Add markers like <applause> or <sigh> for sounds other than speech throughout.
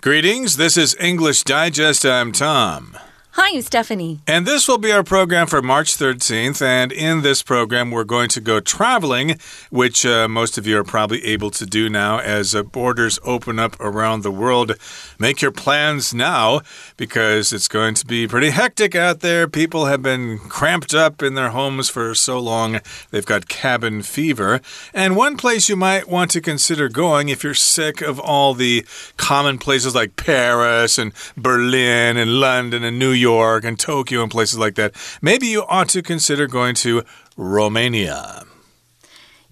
Greetings, this is English Digest. I'm Tom. Hi, I'm Stephanie. And this will be our program for March 13th. And in this program, we're going to go traveling, which uh, most of you are probably able to do now as uh, borders open up around the world. Make your plans now because it's going to be pretty hectic out there. People have been cramped up in their homes for so long, they've got cabin fever. And one place you might want to consider going if you're sick of all the common places like Paris and Berlin and London and New York York and Tokyo and places like that, maybe you ought to consider going to Romania.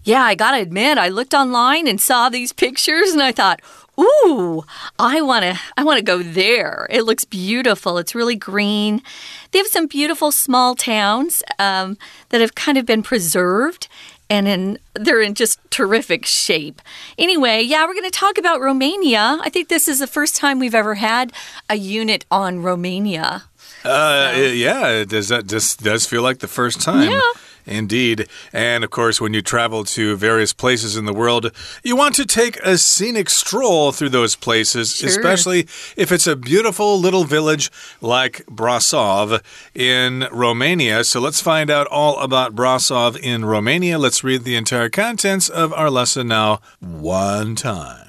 Yeah, I gotta admit, I looked online and saw these pictures and I thought, Ooh, I want to I want to go there. It looks beautiful. It's really green. They have some beautiful small towns um, that have kind of been preserved and in they're in just terrific shape. Anyway, yeah, we're going to talk about Romania. I think this is the first time we've ever had a unit on Romania. Uh, so. yeah, does that just does feel like the first time? Yeah. Indeed. And of course, when you travel to various places in the world, you want to take a scenic stroll through those places, sure. especially if it's a beautiful little village like Brasov in Romania. So let's find out all about Brasov in Romania. Let's read the entire contents of our lesson now, one time.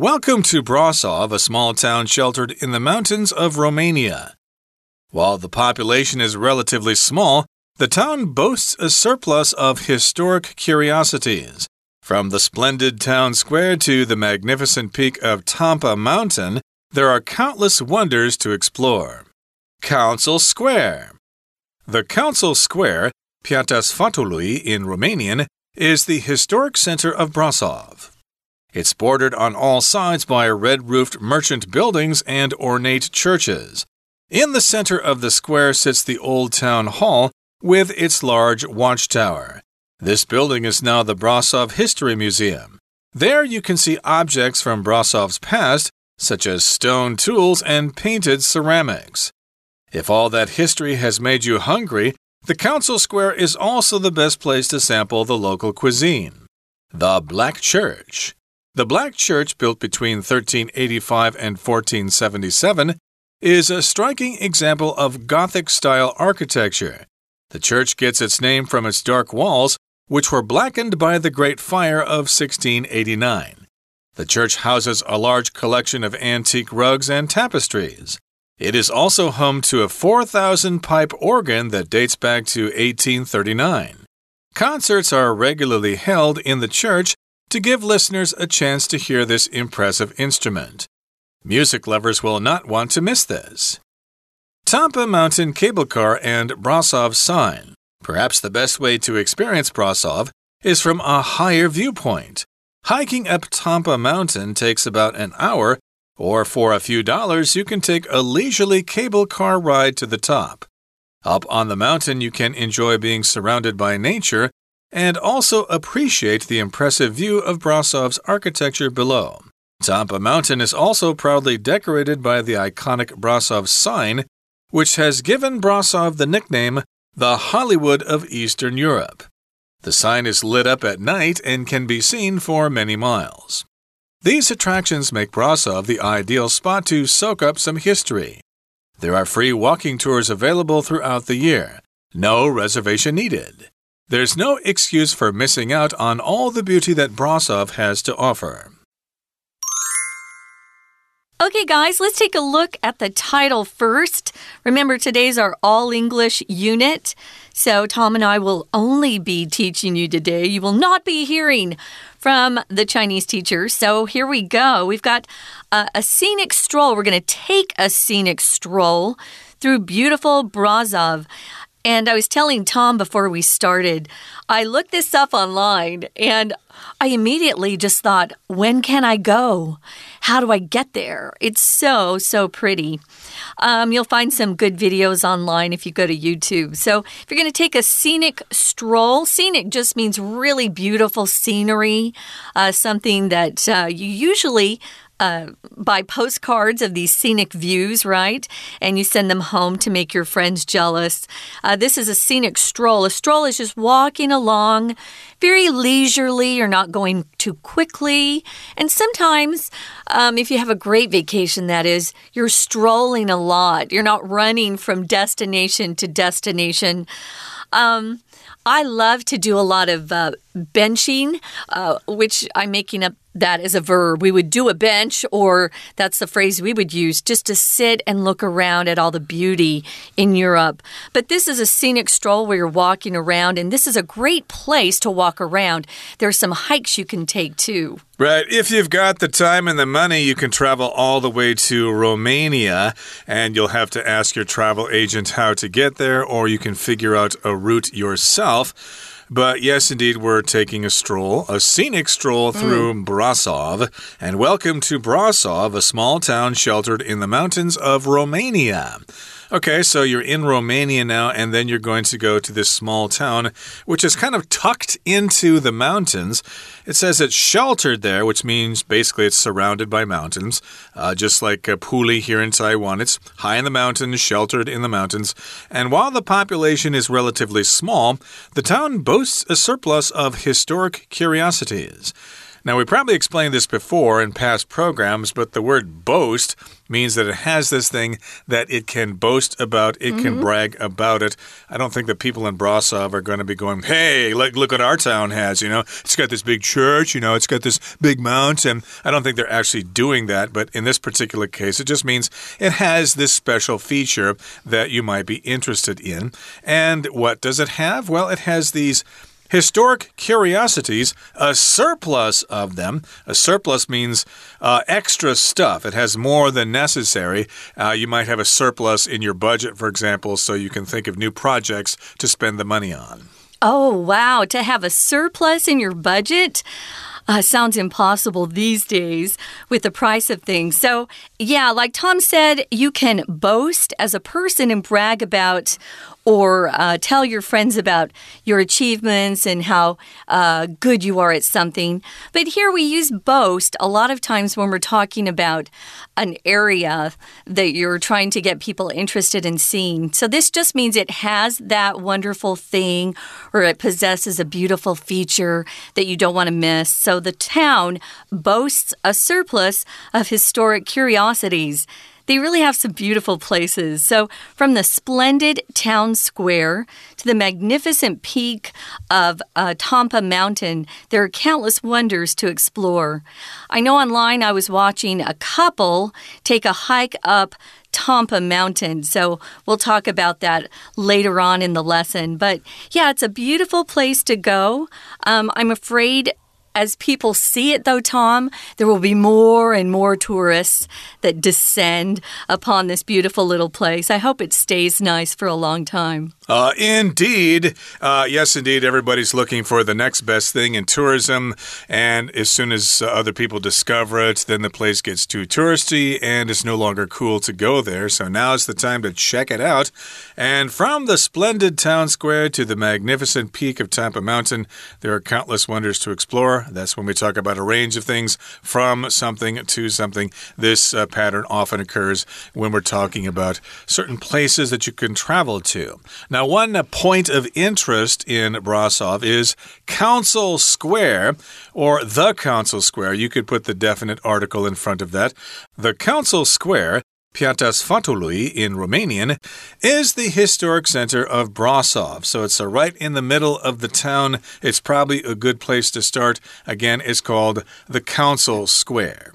Welcome to Brasov, a small town sheltered in the mountains of Romania. While the population is relatively small, the town boasts a surplus of historic curiosities. From the splendid town square to the magnificent peak of Tampa Mountain, there are countless wonders to explore. Council Square The Council Square, Piața Sfatului in Romanian, is the historic center of Brasov. It's bordered on all sides by red roofed merchant buildings and ornate churches. In the center of the square sits the Old Town Hall with its large watchtower. This building is now the Brasov History Museum. There you can see objects from Brasov's past, such as stone tools and painted ceramics. If all that history has made you hungry, the Council Square is also the best place to sample the local cuisine. The Black Church. The Black Church, built between 1385 and 1477, is a striking example of Gothic style architecture. The church gets its name from its dark walls, which were blackened by the Great Fire of 1689. The church houses a large collection of antique rugs and tapestries. It is also home to a 4,000 pipe organ that dates back to 1839. Concerts are regularly held in the church to give listeners a chance to hear this impressive instrument. Music lovers will not want to miss this. Tampa Mountain Cable Car and Brasov Sign. Perhaps the best way to experience Brasov is from a higher viewpoint. Hiking up Tampa Mountain takes about an hour, or for a few dollars, you can take a leisurely cable car ride to the top. Up on the mountain, you can enjoy being surrounded by nature and also appreciate the impressive view of Brasov's architecture below. Tampa Mountain is also proudly decorated by the iconic Brasov sign, which has given Brasov the nickname the Hollywood of Eastern Europe. The sign is lit up at night and can be seen for many miles. These attractions make Brasov the ideal spot to soak up some history. There are free walking tours available throughout the year, no reservation needed. There's no excuse for missing out on all the beauty that Brasov has to offer. Okay, guys, let's take a look at the title first. Remember, today's our all English unit. So, Tom and I will only be teaching you today. You will not be hearing from the Chinese teacher. So, here we go. We've got a, scenic stroll. We're going to take a scenic stroll through beautiful Brasov. And I was telling Tom before we started, I looked this up online and I immediately just thought, when can I go? How do I get there? It's so, so pretty. Um, you'll find some good videos online if you go to YouTube. So, if you're going to take a scenic stroll, scenic just means really beautiful scenery, uh, something that uh, you usually uh, buy postcards of these scenic views, right? And you send them home to make your friends jealous. Uh, this is a scenic stroll. A stroll is just walking along very leisurely. You're not going too quickly. And sometimes, um, if you have a great vacation, that is, you're strolling a lot. You're not running from destination to destination. Um, I love to do a lot of uh, benching, uh, which I'm making up that as a verb. We would do a bench, or that's the phrase we would use, just to sit and look around at all the beauty in Europe. But this is a scenic stroll where you're walking around, and this is a great place to walk around. There's some hikes you can take too. Right. If you've got the time and the money, you can travel all the way to Romania, and you'll have to ask your travel agent how to get there, or you can figure out a route yourself. But yes, indeed, we're taking a stroll, a scenic stroll hmm. through mm. Brasov. And welcome to Brasov, a small town sheltered in the mountains of Romania. Okay, so you're in Romania now, and then you're going to go to this small town, which is kind of tucked into the mountains. It says it's sheltered there, which means basically it's surrounded by mountains, uh, just like uh, Puli here in Taiwan. It's high in the mountains, sheltered in the mountains. And while the population is relatively small, the town boasts a surplus of historic curiosities. Now, we probably explained this before in past programs, but the word boast means that it has this thing that it can boast about, it mm -hmm. can mm-hmm. brag about it. I don't think the people in Brasov are going to be going, hey, look, look what our town has, you know, it's got this big church, you know, it's got this big mountain. I don't think they're actually doing that, but in this particular case, it just means it has this special feature that you might be interested in. And what does it have? Well, it has these Historic curiosities, a surplus of them. A surplus means uh, extra stuff. It has more than necessary. Uh, you might have a surplus in your budget, for example, so you can think of new projects to spend the money on. Oh, wow. To have a surplus in your budget? Uh, sounds impossible these days with the price of things. So, yeah, like Tom said, you can boast as a person and brag about or uh, tell your friends about your achievements and how uh, good you are at something. But here we use boast a lot of times when we're talking about an area that you're trying to get people interested in seeing. So this just means it has that wonderful thing or it possesses a beautiful feature that you don't want to miss. So the town boasts a surplus of historic curiosities. They really have some beautiful places. So, from the splendid town square to the magnificent peak of uh, Tampa Mountain, there are countless wonders to explore. I know online I was watching a couple take a hike up Tampa Mountain. So we'll talk about that later on in the lesson. But yeah, it's a beautiful place to go. Um, I'm afraid as people see it, though, Tom, there will be more and more tourists that descend upon this beautiful little place. I hope it stays nice for a long time. Uh, indeed. Uh, yes, indeed. Everybody's looking for the next best thing in tourism. And as soon as uh, other people discover it, then the place gets too touristy and it's no longer cool to go there. So now is the time to check it out. And from the splendid town square to the magnificent peak of Tampa Mountain, there are countless wonders to explore. That's when we talk about a range of things from something to something. This uh, pattern often occurs when we're talking about certain places that you can travel to. Now, now, one point of interest in Brasov is Council Square or the Council Square. You could put the definite article in front of that. The Council Square Piața Sfatului in Romanian, is the historic center of Brasov. So it's uh, right in the middle of the town. It's probably a good place to start. Again, it's called the Council Square.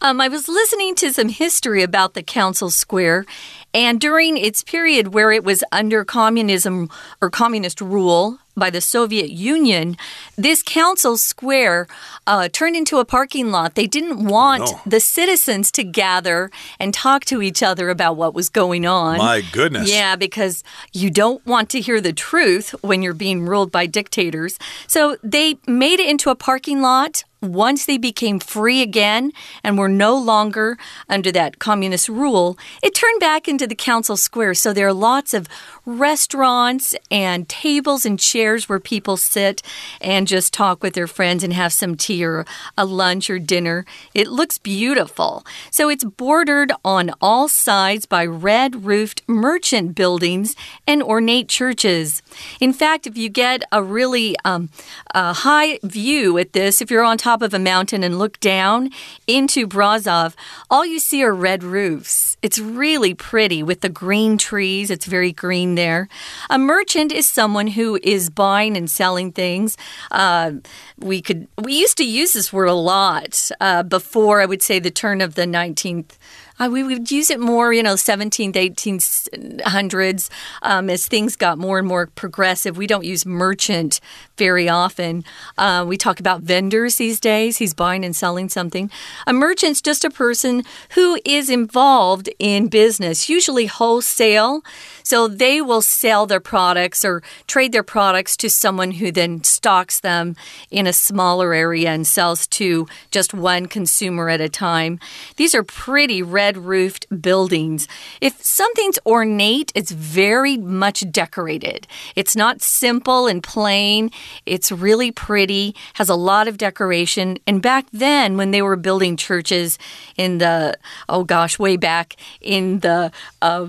Um, I was listening to some history about the Council Square, and during its period where it was under communism or communist rule by the Soviet Union, this council square uh, turned into a parking lot. They didn't want no. the citizens to gather and talk to each other about what was going on. My goodness. Yeah, because you don't want to hear the truth when you're being ruled by dictators. So they made it into a parking lot once they became free again and were no longer under that communist rule, it turned back into the council square. So there are lots of restaurants and tables and chairs where people sit and just talk with their friends and have some tea or a lunch or dinner. It looks beautiful. So it's bordered on all sides by red roofed merchant buildings and ornate churches. In fact, if you get a really um, high view at this, if you're on top of a mountain and look down into Brasov, all you see are red roofs. It's really pretty with the green trees. It's very green there. A merchant is someone who is buying and selling things. Uh, we could we used to use this word a lot uh, before I would say the turn of the 19th uh, we would use it more, you know, 17th, 1800s um, as things got more and more progressive. We don't use merchant very often. Uh, we talk about vendors these days. He's buying and selling something. A merchant's just a person who is involved in business, usually wholesale. So they will sell their products or trade their products to someone who then stocks them in a smaller area and sells to just one consumer at a time. These are pretty red roofed buildings. If something's ornate, it's very much decorated. It's not simple and plain, it's really pretty, has a lot of decoration. And back then, when they were building churches in the, oh gosh, way back in the, uh,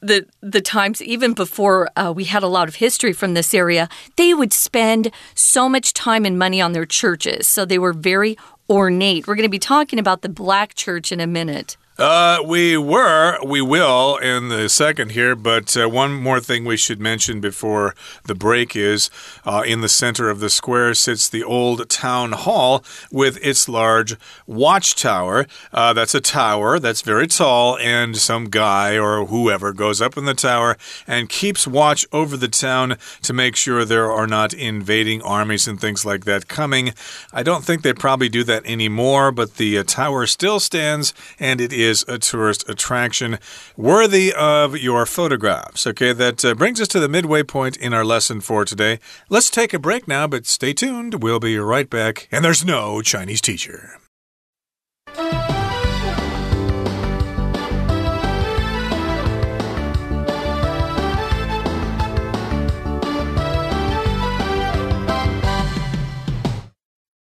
the, the times, even before uh, we had a lot of history from this area, they would spend so much time and money on their churches. So they were very ornate. We're going to be talking about the black church in a minute. Uh, we were, we will in the second here, but uh, one more thing we should mention before the break is uh, in the center of the square sits the old town hall with its large watchtower. Uh, that's a tower that's very tall, and some guy or whoever goes up in the tower and keeps watch over the town to make sure there are not invading armies and things like that coming. I don't think they probably do that anymore, but the uh, tower still stands and it is is a tourist attraction worthy of your photographs. Okay, that uh, brings us to the midway point in our lesson for today. Let's take a break now, but stay tuned. We'll be right back. And there's no Chinese teacher.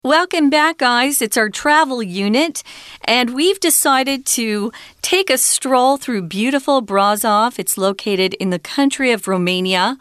Welcome back, guys. It's our travel unit, and we've decided to take a stroll through beautiful Brasov. It's located in the country of Romania.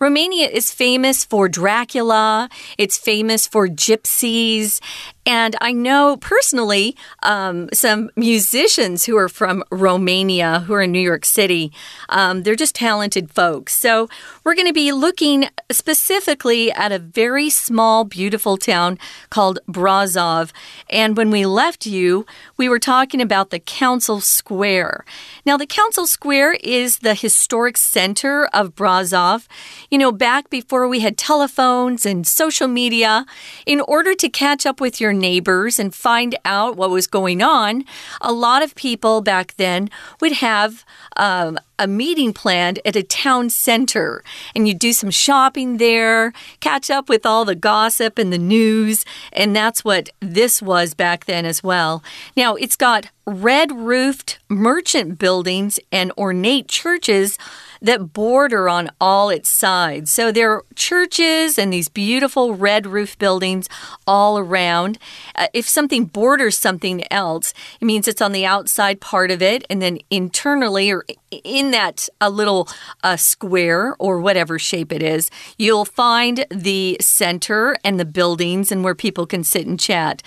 Romania is famous for Dracula, it's famous for gypsies, and I know personally um, some musicians who are from Romania who are in New York City. Um, they're just talented folks. So we're going to be looking specifically at a very small, beautiful town called Brasov. And when we left you, we were talking about the Council Square. Now, the Council Square is the historic center of Brasov. You know, back before we had telephones and social media, in order to catch up with your neighbors and find out what was going on, a lot of people back then would have um, a meeting planned at a town center and you'd do some shopping there, catch up with all the gossip and the news. And that's what this was back then as well. Now, it's got red roofed merchant buildings and ornate churches that border on all its sides. So there are churches and these beautiful red roof buildings all around. Uh, if something borders something else, it means it's on the outside part of it, and then internally or in that a little uh, square or whatever shape it is, you'll find the center and the buildings and where people can sit and chat.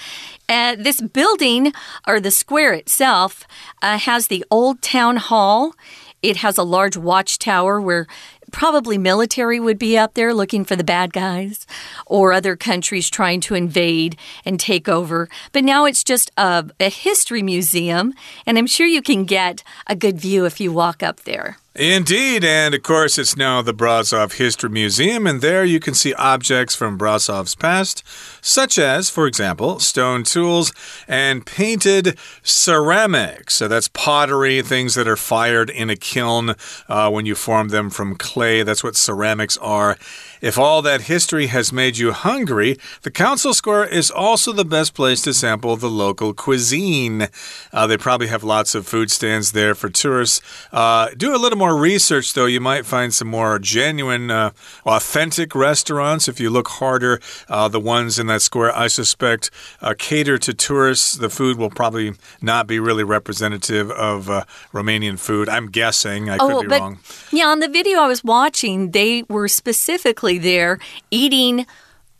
Uh, this building or the square itself uh, has the old town hall. It has a large watchtower where probably military would be up there looking for the bad guys or other countries trying to invade and take over. But now it's just a, a history museum, and I'm sure you can get a good view if you walk up there. Indeed, and of course, it's now the Brasov History Museum, and there you can see objects from Brasov's past, such as, for example, stone tools and painted ceramics. So that's pottery, things that are fired in a kiln uh, when you form them from clay. That's what ceramics are. If all that history has made you hungry, the Council Square is also the best place to sample the local cuisine. Uh, they probably have lots of food stands there for tourists. Uh, do a little more research, though. You might find some more genuine, uh, authentic restaurants. If you look harder, uh, the ones in that square, I suspect, uh, cater to tourists. The food will probably not be really representative of uh, Romanian food. I'm guessing. I oh, could be but, wrong. Yeah, on the video I was watching, they were specifically there eating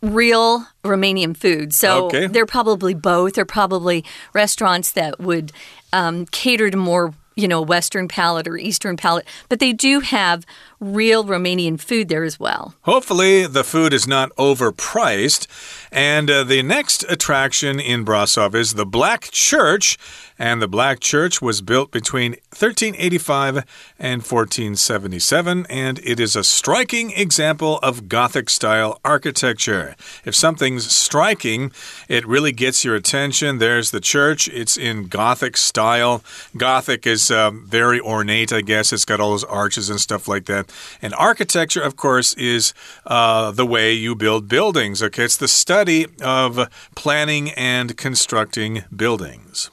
real Romanian food. So Okay. they're probably both. They're probably restaurants that would um, cater to more, you know, Western palate or Eastern palate. But they do have real Romanian food there as well. Hopefully, the food is not overpriced. And uh, the next attraction in Brasov is the Black Church. And the Black Church was built between 1385 and 1477, and it is a striking example of Gothic style architecture. If something's striking, it really gets your attention. There's the church, it's in Gothic style. Gothic is um, very ornate, I guess. It's got all those arches and stuff like that. And architecture, of course, is uh, the way you build buildings. Okay, it's the study of planning and constructing buildings.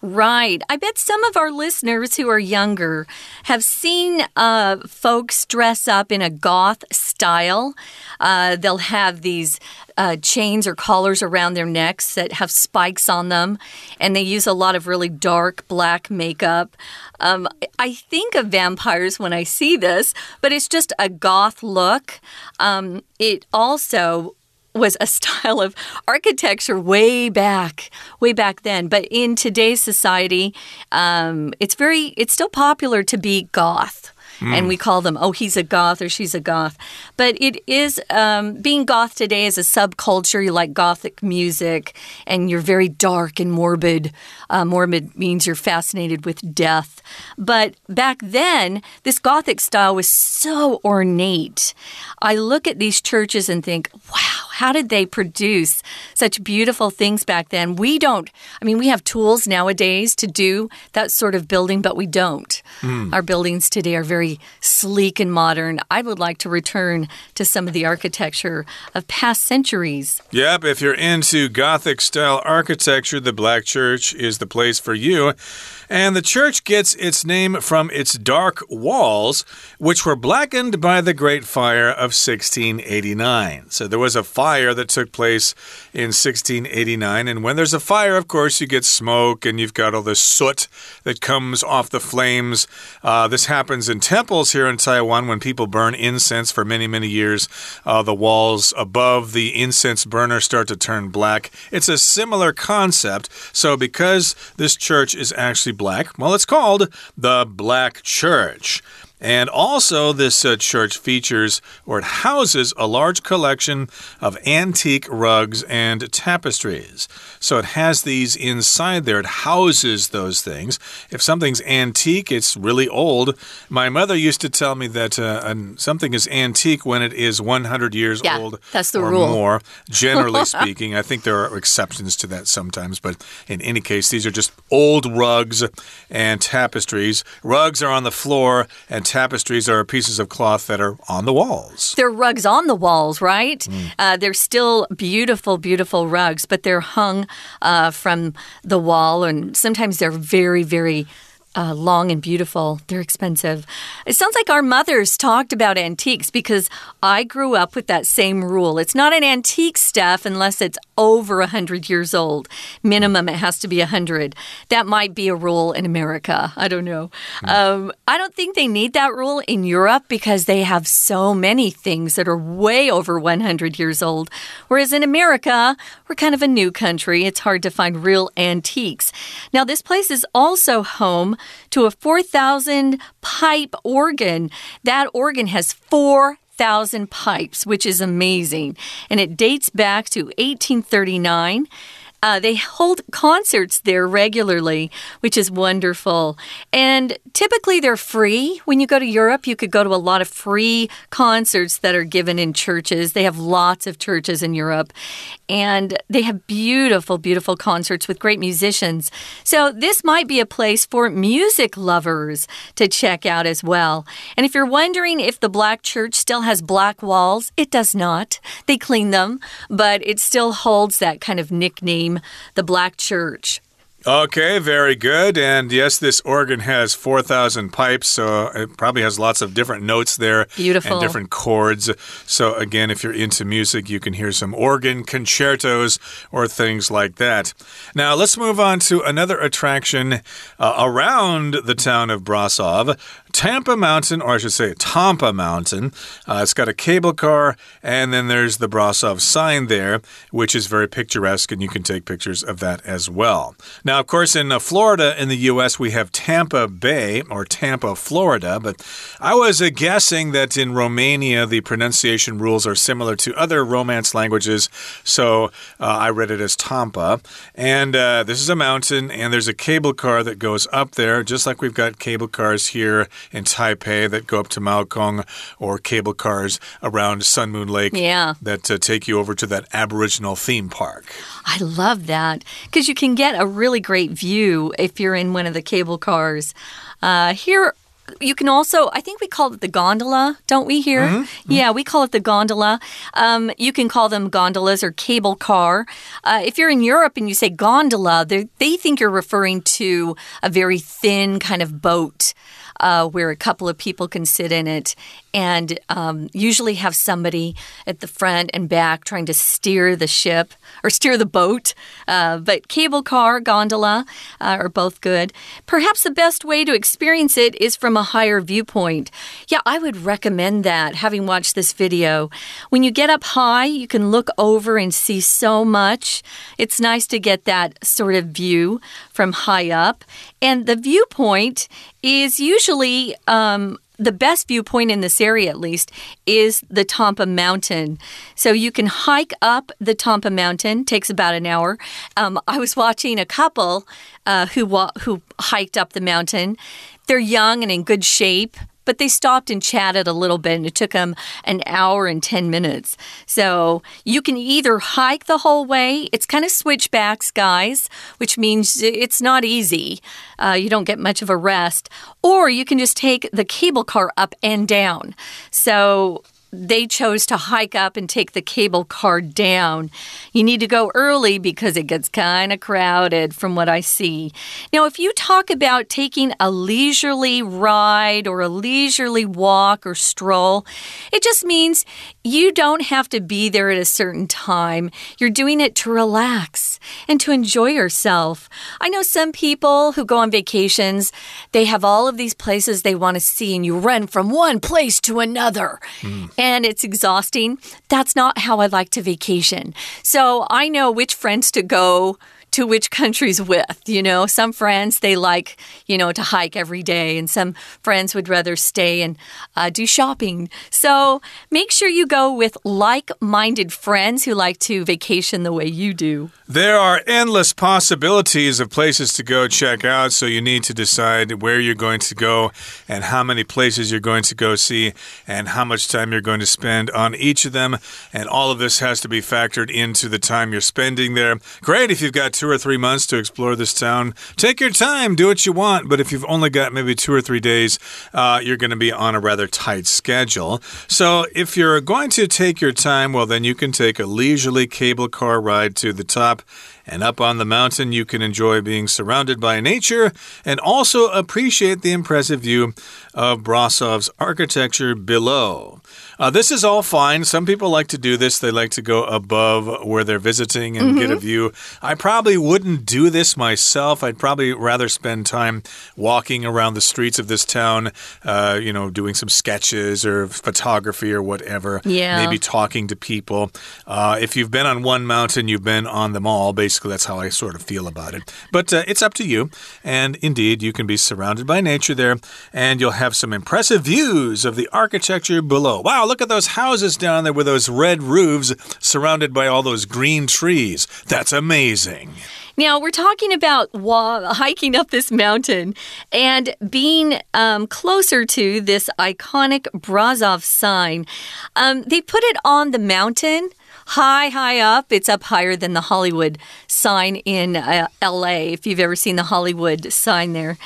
Right. I bet some of our listeners who are younger have seen uh, folks dress up in a goth style. Uh, they'll have these uh, chains or collars around their necks that have spikes on them, and they use a lot of really dark black makeup. Um, I think of vampires when I see this, but it's just a goth look. Um, it also was a <laughs> style of architecture way back, way back then. But in today's society, um, it's very, it's still popular to be goth. And we call them, oh, he's a goth or she's a goth. But it is, um, being goth today is a subculture. You like gothic music and you're very dark and morbid. Uh, morbid means you're fascinated with death. But back then, this gothic style was so ornate. I look at these churches and think, wow, how did they produce such beautiful things back then? We don't, I mean, we have tools nowadays to do that sort of building, but we don't. Hmm. Our buildings today are very sleek and modern. I would like to return to some of the architecture of past centuries. Yep, if you're into Gothic style architecture, the Black Church is the place for you. And the church gets its name from its dark walls, which were blackened by the Great Fire of 1689. So there was a fire that took place in 1689. And when there's a fire, of course, you get smoke and you've got all this soot that comes off the flames. Uh, this happens in temples here in Taiwan when people burn incense for many, many years. Uh, the walls above the incense burner start to turn black. It's a similar concept. So, because this church is actually black, well, it's called the Black Church. And also, this uh, church features or it houses a large collection of antique rugs and tapestries. So it has these inside there. It houses those things. If something's antique, it's really old. My mother used to tell me that uh, something is antique when it is 100 years Yeah, old that's the or rule. more. Generally <laughs> speaking, I think there are exceptions to that sometimes, but in any case, these are just old rugs and tapestries. Rugs are on the floor, and tapestries are pieces of cloth that are on the walls. They're rugs on the walls, right? Uh, they're still beautiful, beautiful rugs, but they're hung uh, from the wall, and sometimes they're very, very. Uh, long and beautiful. They're expensive. It sounds like our mothers talked about antiques because I grew up with that same rule. It's not an antique stuff unless it's over 100 years old. Minimum, it has to be 100. That might be a rule in America. I don't know. Um, I don't think they need that rule in Europe because they have so many things that are way over 100 years old. Whereas in America, we're kind of a new country. It's hard to find real antiques. Now, this place is also home to a 4,000 pipe organ. That organ has 4,000 pipes, which is amazing. And it dates back to 1839. Uh, they hold concerts there regularly, which is wonderful. And typically they're free. When you go to Europe, you could go to a lot of free concerts that are given in churches. They have lots of churches in Europe. And they have beautiful, beautiful concerts with great musicians. So this might be a place for music lovers to check out as well. And if you're wondering if the Black Church still has black walls, it does not. They clean them, but it still holds that kind of nickname, the Black Church. Okay, very good. And yes, this organ has 4,000 pipes, so it probably has lots of different notes there. Beautiful. And different chords. So, again, if you're into music, you can hear some organ concertos or things like that. Now, let's move on to another attraction uh, around the town of Brasov. Tampa Mountain, or I should say Tampa Mountain. Uh, it's got a cable car, and then there's the Brasov sign there, which is very picturesque, and you can take pictures of that as well. Now, of course, in uh, Florida, in the U.S., we have Tampa Bay or Tampa, Florida, but I was uh, guessing that in Romania, the pronunciation rules are similar to other Romance languages, so uh, I read it as Tampa. And uh, this is a mountain, and there's a cable car that goes up there, just like we've got cable cars here in Taipei that go up to Maokong or cable cars around Sun Moon Lake yeah. that uh, take you over to that Aboriginal theme park. I love that because you can get a really great view if you're in one of the cable cars. Uh, here, you can also, I think we call it the gondola, don't we here? Mm -hmm. Yeah, we call it the gondola. Um, you can call them gondolas or cable car. Uh, if you're in Europe and you say gondola, they think you're referring to a very thin kind of boat uh, where a couple of people can sit in it and um, usually have somebody at the front and back trying to steer the ship or steer the boat. Uh, but cable car, gondola uh, are both good. Perhaps the best way to experience it is from a higher viewpoint. Yeah, I would recommend that, having watched this video. When you get up high, you can look over and see so much. It's nice to get that sort of view from high up. And the viewpoint is usually um, the best viewpoint in this area, at least, is the Tampa Mountain. So you can hike up the Tampa Mountain. Takes about an hour. Um, I was watching a couple uh, who who hiked up the mountain. They're young and in good shape but they stopped and chatted a little bit, and it took them an hour and 10 minutes. So you can either hike the whole way, it's kind of switchbacks, guys, which means it's not easy. Uh, you don't get much of a rest, or you can just take the cable car up and down. So they chose to hike up and take the cable car down. You need to go early because it gets kind of crowded from what I see. Now, if you talk about taking a leisurely ride or a leisurely walk or stroll, it just means you don't have to be there at a certain time. You're doing it to relax and to enjoy yourself. I know some people who go on vacations, they have all of these places they want to see, and you run from one place to another. Mm and it's exhausting. That's not how I like to vacation. So I know which friends to go to which countries with. You know, some friends they like, you know, to hike every day, and some friends would rather stay and uh, do shopping. So make sure you go with like minded friends who like to vacation the way you do. There are endless possibilities of places to go check out, so you need to decide where you're going to go and how many places you're going to go see and how much time you're going to spend on each of them. And all of this has to be factored into the time you're spending there. Great if you've got two or three months to explore this town. Take your time, do what you want, but if you've only got maybe two or three days, uh, you're going to be on a rather tight schedule. So if you're going to take your time, well, then you can take a leisurely cable car ride to the top and up on the mountain, you can enjoy being surrounded by nature and also appreciate the impressive view of Brasov's architecture below. Uh, this is all fine. Some people like to do this. They like to go above where they're visiting and mm -hmm. get a mm-hmm. view. I probably wouldn't do this myself. I'd probably rather spend time walking around the streets of this town, uh, you know, doing some sketches or photography or whatever. Yeah. Maybe talking to people. Uh, if you've been on one mountain, you've been on them all. Basically, that's how I sort of feel about it. But uh, it's up to you. And indeed, you can be surrounded by nature there, and you'll have some impressive views of the architecture below. Wow, look at those houses down there with those red roofs surrounded by all those green trees. That's amazing. Now, we're talking about hiking up this mountain and being um, closer to this iconic Brasov sign. Um, they put it on the mountain high, high up. It's up higher than the Hollywood sign in uh, LA, if you've ever seen the Hollywood sign there.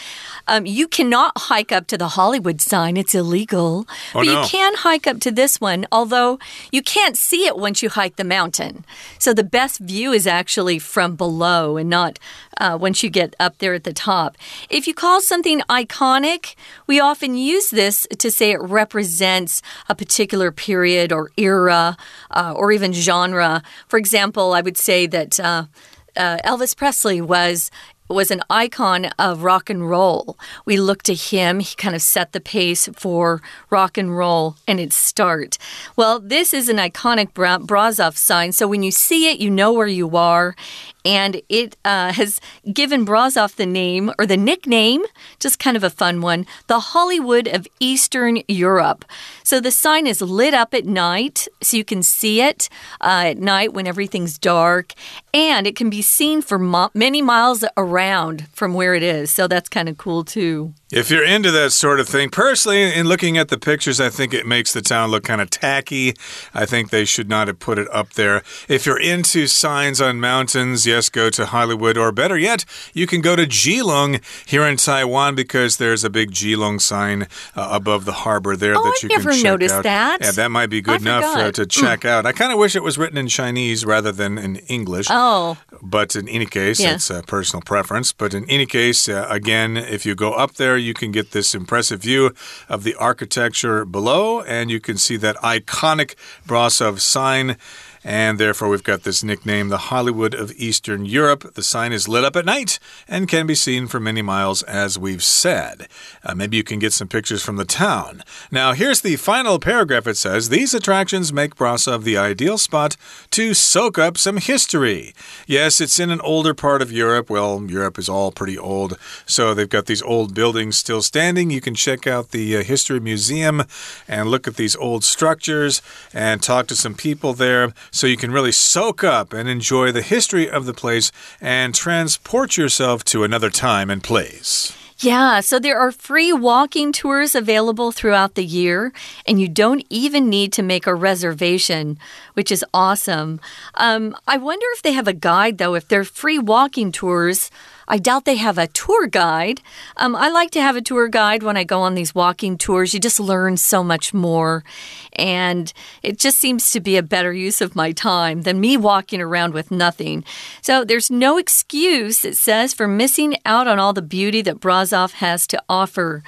Um, you cannot hike up to the Hollywood sign, it's illegal. Oh, but no. you can hike up to this one, although you can't see it once you hike the mountain. So the best view is actually from below and not uh, once you get up there at the top. If you call something iconic, we often use this to say it represents a particular period or era uh, or even genre. For example, I would say that. Uh, uh, Elvis Presley was was an icon of rock and roll. We look to him. He kind of set the pace for rock and roll and its start. Well, this is an iconic Bra Brasov sign. So when you see it, you know where you are and it uh, has given Brasov the name or the nickname, just kind of a fun one, the Hollywood of Eastern Europe. So the sign is lit up at night, so you can see it uh, at night when everything's dark, and it can be seen for many miles around from where it is. So that's kind of cool too. If you're into that sort of thing, personally, in looking at the pictures, I think it makes the town look kind of tacky. I think they should not have put it up there. If you're into signs on mountains, yes, go to Hollywood, or better yet, you can go to Keelung here in Taiwan because there's a big Keelung sign uh, above the harbor there oh, that you I've can check noticed that. Yeah, that might be good I enough uh, to mm. check out. I kind of wish it was written in Chinese rather than in English. Oh. But in any case, yeah. it's a personal preference. But in any case, uh, again, if you go up there, you can get this impressive view of the architecture below, and you can see that iconic Brasov sign. And therefore, we've got this nickname, the Hollywood of Eastern Europe. The sign is lit up at night and can be seen for many miles, as we've said. Uh, maybe you can get some pictures from the town. Now, here's the final paragraph. It says These attractions make Brasov the ideal spot to soak up some history. Yes, it's in an older part of Europe. Well, Europe is all pretty old. So they've got these old buildings still standing. You can check out the uh, History Museum and look at these old structures and talk to some people there so you can really soak up and enjoy the history of the place and transport yourself to another time and place. Yeah, so there are free walking tours available throughout the year, and you don't even need to make a reservation, which is awesome. Um, I wonder if they have a guide, though, if they're free walking tours. I doubt they have a tour guide. Um, I like to have a tour guide when I go on these walking tours. You just learn so much more. And it just seems to be a better use of my time than me walking around with nothing. So there's no excuse, it says, for missing out on all the beauty that Brasov has to offer.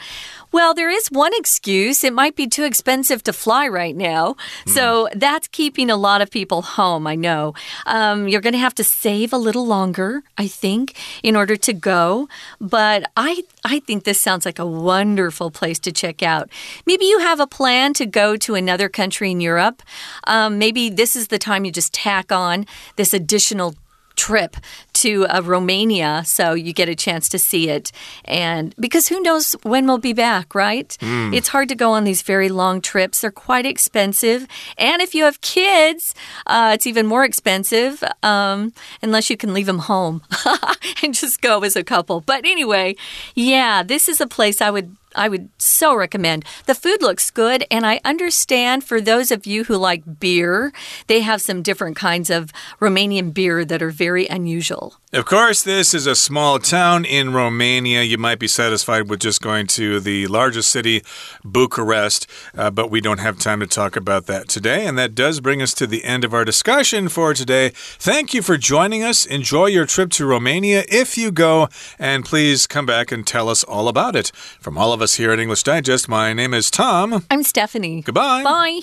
Well, there is one excuse. It might be too expensive to fly right now. Mm. So that's keeping a lot of people home, I know. Um, you're going to have to save a little longer, I think, in order to go. But I, I think this sounds like a wonderful place to check out. Maybe you have a plan to go to another country in Europe. Um, maybe this is the time you just tack on this additional trip to uh, Romania, so you get a chance to see it. And because who knows when we'll be back, right? Mm. It's hard to go on these very long trips. They're quite expensive. And if you have kids, uh, it's even more expensive um, unless you can leave them home <laughs> and just go as a couple. But anyway, yeah, this is a place I would I would so recommend. The food looks good, and I understand for those of you who like beer, they have some different kinds of Romanian beer that are very unusual. Of course, this is a small town in Romania. You might be satisfied with just going to the largest city, Bucharest, uh, but we don't have time to talk about that today. And that does bring us to the end of our discussion for today. Thank you for joining us. Enjoy your trip to Romania if you go, and please come back and tell us all about it. From all of us here at English Digest, my name is Tom. I'm Stephanie. Goodbye. Bye.